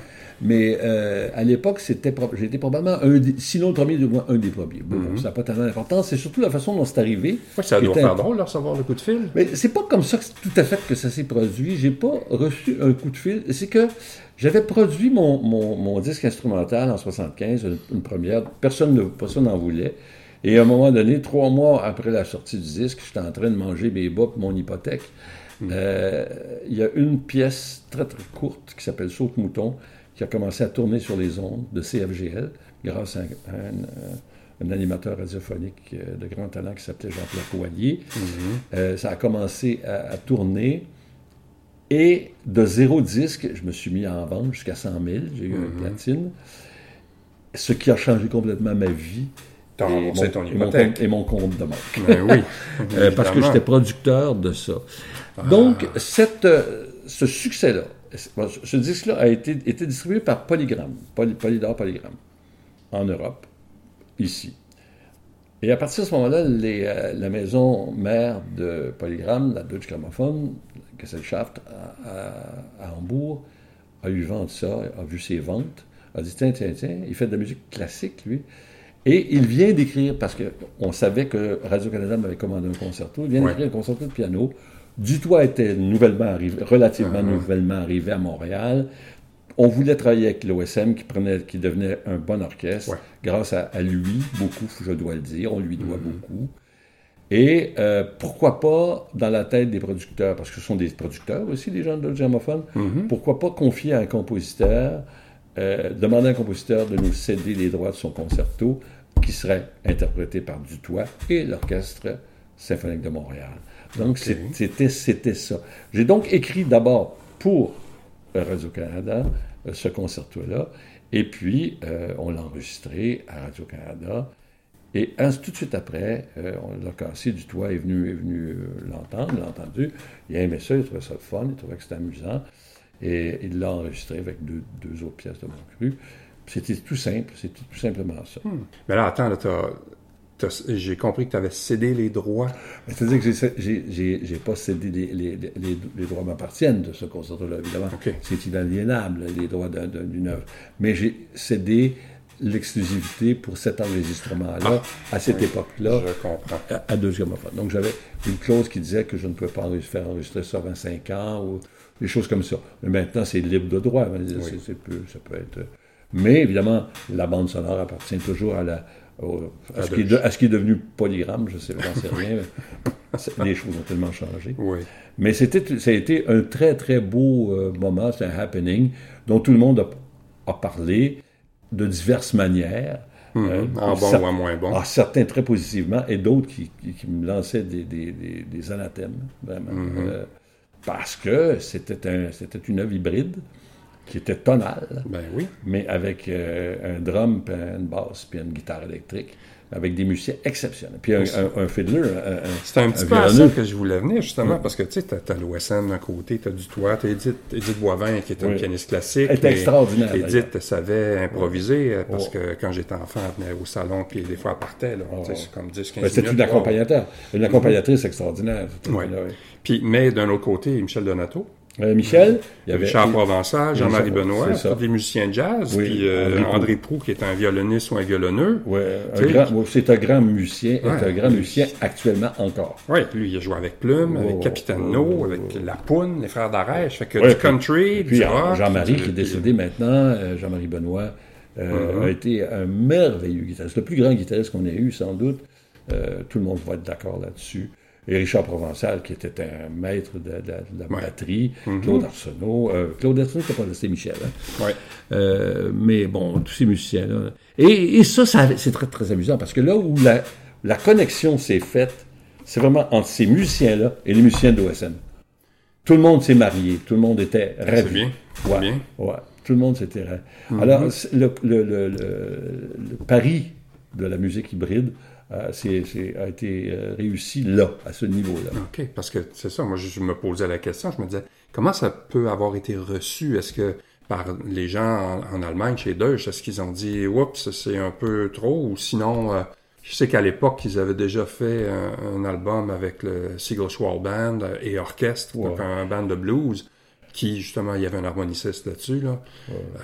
Mais euh, à l'époque, c'était pro- j'étais probablement un des, sinon le premier, du moins un des premiers. Bon, Mhm. bon, ça n'a pas tellement d'importance. C'est surtout la façon dont c'est arrivé. Ouais, ça doit faire drôle de recevoir le coup de fil. Mais c'est pas comme ça que c'est tout à fait que ça s'est produit. J'ai pas reçu un coup de fil. C'est que j'avais produit mon, mon, mon disque instrumental en 75, une, une première. Personne ne personne n'en voulait. Et à un moment donné, trois mois après la sortie du disque, j'étais en train de manger mes bas pour mon hypothèque. Euh, Il y a une pièce très très courte qui s'appelle Saute Mouton qui a commencé à tourner sur les ondes de CFGL grâce à un, à un, euh, un animateur radiophonique euh, de grand talent qui s'appelait Jean-Pierre Coallier. Euh, ça a commencé à, à tourner. Et de zéro disque, je me suis mis à en vendre jusqu'à 100 000. J'ai eu un platine. Ce qui a changé complètement ma vie. T'as et remboursé et mon Et mon compte de banque. Ben oui. Euh, parce que j'étais producteur de ça. Donc, cette, euh, ce succès-là, ce- disque-là a été, été distribué par Polygram, Poly, Polydor Polygram, en Europe, ici. Et à partir de ce moment-là, euh, la maison mère de Polygram, la Deutsche Grammophon, Gesellschaft, à, à- à Hambourg, a eu vent de ça, a vu ses ventes, a dit tiens, tiens, tiens, il fait de la musique classique, lui. Et il vient d'écrire, parce qu'on savait que Radio-Canada m'avait commandé un concerto, il vient Ouais. d'écrire un concerto de piano. Dutoit était nouvellement arrivé, relativement Uh-huh. nouvellement arrivé à Montréal. On voulait travailler avec l'OSM qui, prenait, qui devenait un bon orchestre. Ouais. Grâce à, à lui, beaucoup, je dois le dire, on lui Mm-hmm. doit beaucoup. Et euh, pourquoi pas dans la tête des producteurs, parce que ce sont des producteurs aussi, des gens de germophones, Mm-hmm. pourquoi pas confier à un compositeur, euh, demander à un compositeur de nous céder les droits de son concerto qui serait interprété par Dutoit et l'Orchestre symphonique de Montréal. Donc c'était c'était ça. J'ai donc écrit d'abord pour euh, Radio-Canada euh, ce concerto-là, et puis euh, on l'a enregistré à Radio-Canada. Et un- tout de suite après, euh, on l'a cassé, du toit est venu, est venu euh, l'entendre, l'a entendu. Il a aimé ça, il trouvait ça fun, il trouvait que c'était amusant. Et il l'a enregistré avec deux, deux autres pièces de mon cru. C'était tout simple, c'était tout simplement ça. Mais là, attends, là, j'ai compris que tu avais cédé les droits. C'est-à-dire que j'ai- pas cédé les, les, les, les droits m'appartiennent de ce concerto-là, évidemment. C'est inaliénable, les droits d'un- d'un- d'une œuvre. Mais j'ai cédé l'exclusivité pour cet enregistrement-là, à cette époque-là, à, à deux gramophones. Donc j'avais une clause qui disait que je ne pouvais pas faire enregistrer ça avant 5 ans ou des choses comme ça. Mais maintenant, c'est libre de droit. Peu- ça peut être. Mais évidemment, la bande sonore appartient toujours à la. Au- à, ce qui est devenu polygramme, je sais, j'en sais rien. mais Les choses ont tellement changé. Oui. Mais c'était, ça a été un très, très beau euh, moment, c'est un happening dont tout le monde a, a parlé de diverses manières. Euh, En bon ou en moins bon. ah, certains très positivement et d'autres qui, qui- qui me lançaient des, des- des- des anathèmes, vraiment. Mm-hmm. Euh, parce que c'était, un, c'était une œuvre hybride qui était tonale, Ben oui. mais avec euh, un drum, puis une basse, puis une guitare électrique, avec des musiciens exceptionnels. Puis un, un- un fiddler, un, un- C'est un petit peu à ça que je voulais venir, justement, parce que tu sais, t'as, l'OSN d'un côté, t'as du toit, t'as Edith, Edith Boivin, qui est une Oui. pianiste classique. Elle mais extraordinaire, Edith savait improviser, parce que quand j'étais enfant, elle venait au salon, puis des fois, elle partait, là. C'est comme 10, 15 Ben, c'est une accompagnateur. Une accompagnatrice extraordinaire. Oui. Puis, mais d'un autre côté, Michel Donato, Euh, Michel, il y avait. Richard Provençal, Jean-Marie Benoît, tous des musiciens de jazz, Oui, puis euh, André Proux, qui est un violoniste ou un violonneux. C'est un grand musicien, est un grand musicien actuellement encore. Oui, lui, il a joué avec Plume, avec Oh, Capitaine oh, No, oh, avec. La Poune, les frères d'Arèche. Fait que Ouais, du country, Puis du rock. Jean-Marie, qui est puis- décédé maintenant, euh, Jean-Marie Benoît, euh, Mhm. a été un merveilleux guitariste. Le plus grand guitariste qu'on ait eu, sans doute. Tout le monde va être d'accord là-dessus. Et Richard Provençal, qui était un maître de, de- de la Ouais. batterie. Mhm. Claude Arsenault. euh, Claude Arsenault, c'était pas c'est Michel. hein. Ouais. Euh, mais bon, tous ces musiciens-là. Et, et ça, ça c'est très, très amusant parce que là où la, la connexion s'est faite, c'est vraiment entre ces musiciens-là et les musiciens de l'OSM. Tout le monde s'est marié, tout le monde était ravi. bien, c'est Ouais, bien. ouais. Tout le monde s'était... Mhm. Alors, c'est le- le- le pari de la musique hybride euh, c'est- a été euh, réussi là, à ce niveau-là. OK, parce que c'est ça, moi je, me posais la question, je me disais, comment ça peut avoir été reçu? Est-ce que par les gens en, en Allemagne, chez Deutsche, est-ce qu'ils ont dit, oups, c'est un peu trop? Ou sinon, euh, je sais qu'à l'époque, ils avaient déjà fait un, un album avec le Siegel Schwall Band et orchestre, donc un band de blues, qui justement, il y avait un harmoniciste là-dessus. Là.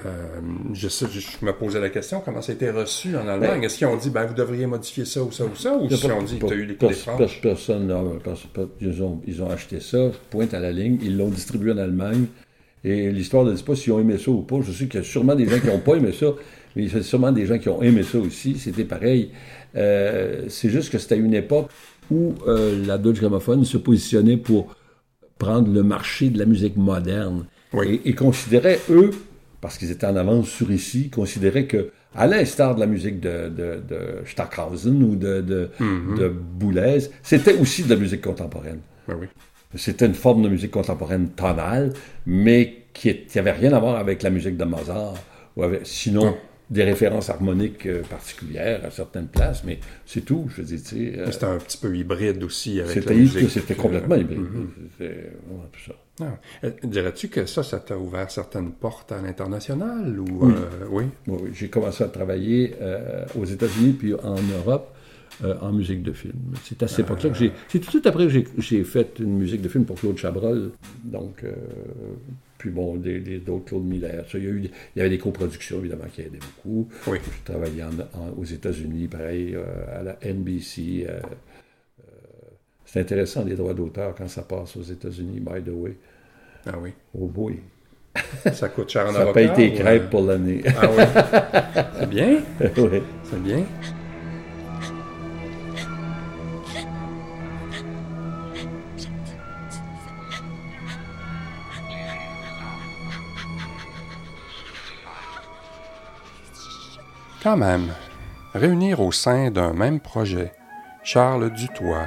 Euh, je, sais, je, je me posais la question, comment ça a été reçu en Allemagne? Est-ce qu'ils ont dit, ben, vous devriez modifier ça ou ça ou ça? Ou si pas- on dit, tu as eu les coups pers- Personne, non, pers- pers- ils, ont, ils ont acheté ça, pointe à la ligne, ils l'ont distribué en Allemagne, et l'histoire ne dit pas s'ils ont aimé ça ou pas. Je sais qu'il y a sûrement des gens qui n'ont pas aimé ça, mais il y a sûrement des gens qui ont aimé ça aussi. C'était pareil. Euh, c'est juste que c'était une époque où euh, la Deutsche Grammophon se positionnait pour prendre le marché de la musique moderne. Oui. Et, et considéraient, eux, parce qu'ils étaient en avance sur ici, considéraient que, à l'instar de la musique de, de, de Stockhausen ou de, de, de Boulez, c'était aussi de la musique contemporaine. Ben oui. C'était une forme de musique contemporaine tonale, mais qui n'avait rien à voir avec la musique de Mozart, ou avec, sinon des références harmoniques euh, particulières à certaines places, mais c'est tout. Je veux dire, tu sais, euh, C'était un petit peu hybride aussi avec c'était la musique. c'était complètement hybride. C'était vraiment tout ça. Ah. Euh, Dirais-tu que ça, ça t'a ouvert certaines portes à l'international ou Oui. euh, oui? Oui, oui. J'ai commencé à travailler euh, aux États-Unis puis en Europe euh, en musique de film. C'est à cette époque-là que j'ai. C'est tout de suite après que j'ai- fait une musique de film pour Claude Chabrol. Donc, euh, puis bon, des- des- d'autres Claude Miller. Ça, il, y a eu, il y avait des coproductions, évidemment, qui aidaient beaucoup. Oui. En- en- aux États-Unis, pareil, euh, à la NBC. c'est intéressant, les droits d'auteur, quand ça passe aux États-Unis, by the way. Ah oui. Oh boy. Ça coûte cher en Ça avocat? paye tes crêpes pour l'année. Ah oui. C'est bien. Ouais. C'est bien. Quand même, réunir au sein d'un même projet Charles Dutoit,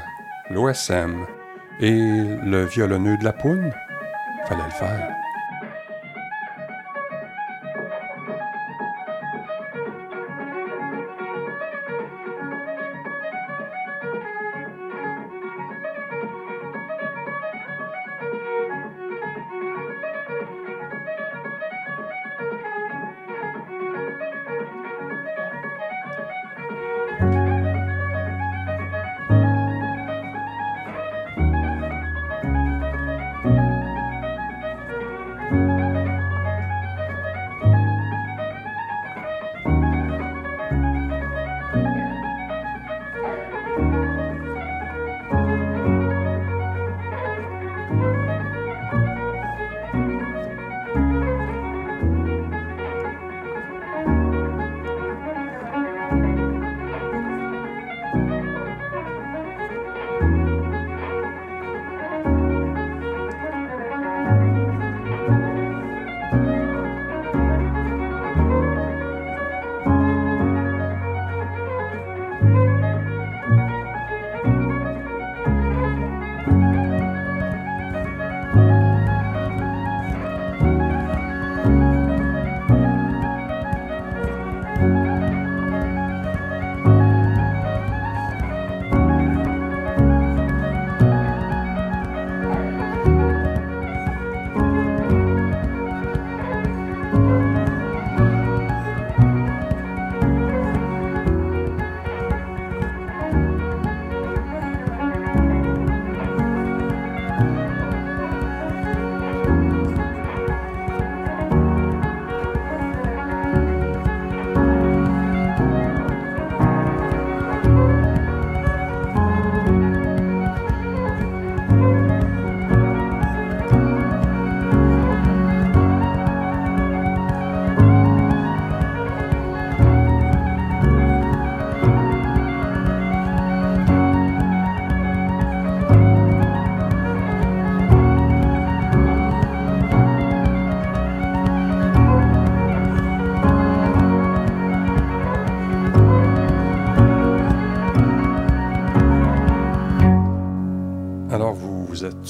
l'OSM et le violonneux de la Poune, fallait le faire.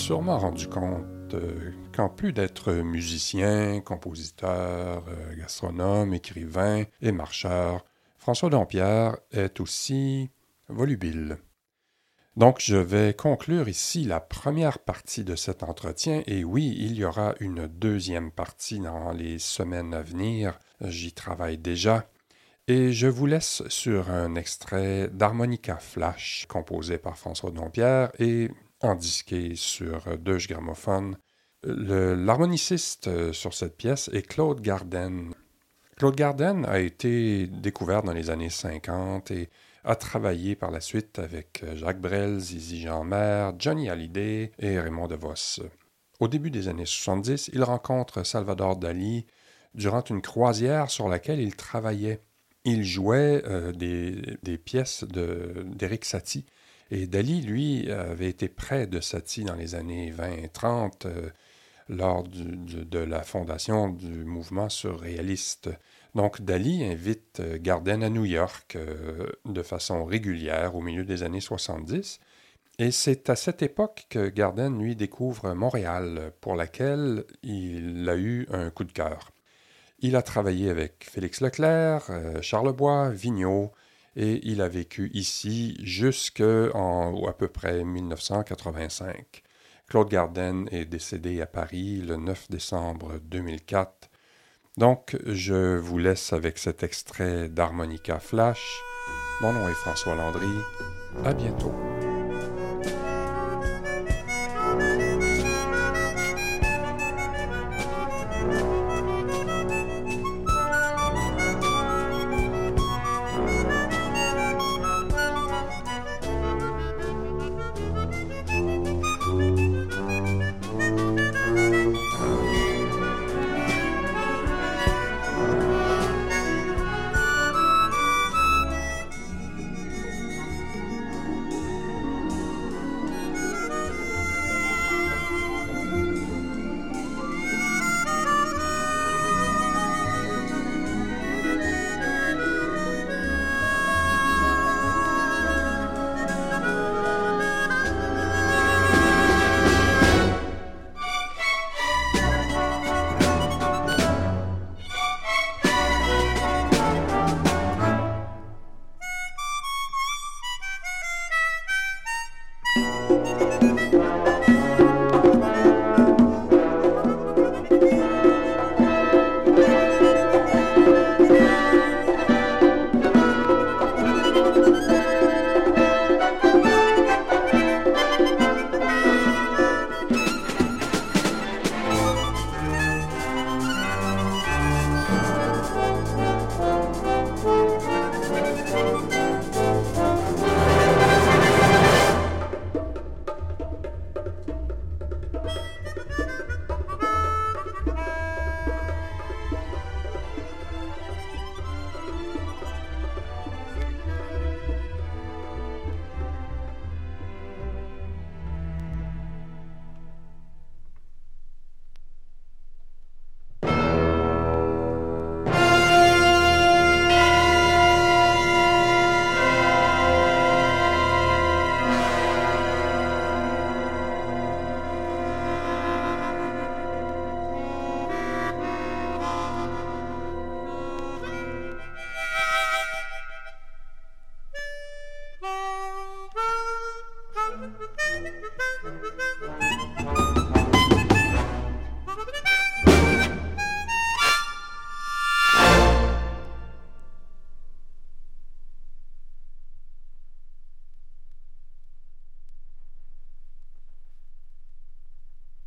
Sûrement rendu compte euh, qu'en plus d'être musicien, compositeur, euh, gastronome, écrivain et marcheur, François Dampierre est aussi volubile. Donc, je vais conclure ici la première partie de cet entretien, et oui, il y aura une deuxième partie dans les semaines à venir, j'y travaille déjà, et je vous laisse sur un extrait d'Harmonica Flash composé par François Dompierre et disqué sur deux gramophones. L'harmoniciste sur cette pièce est Claude Garden. Claude Garden a été découvert dans les années 50 et a travaillé par la suite avec Jacques Brel, Zizi Jeanmaire, Johnny Hallyday et Raymond DeVos. Au début des années 70, il rencontre Salvador Dali durant une croisière sur laquelle il travaillait. Il jouait euh, des, des, pièces d'Éric Satie. Et Dali, lui, avait été près de Satie dans les années 20 et 30 euh, lors de la fondation du mouvement surréaliste. Donc Dali invite euh, Garden à New York euh, de façon régulière au milieu des années 70. Et c'est à cette époque que Garden, lui, découvre Montréal, pour laquelle il a eu un coup de cœur. Il a travaillé avec Félix Leclerc, euh, Charlebois, Vigneault, et il a vécu ici jusqu'en à peu près 1985. Claude Garden est décédé à Paris le 9 décembre 2004 donc, je vous laisse avec cet extrait d'Harmonica Flash. Mon nom est François Landry. À bientôt.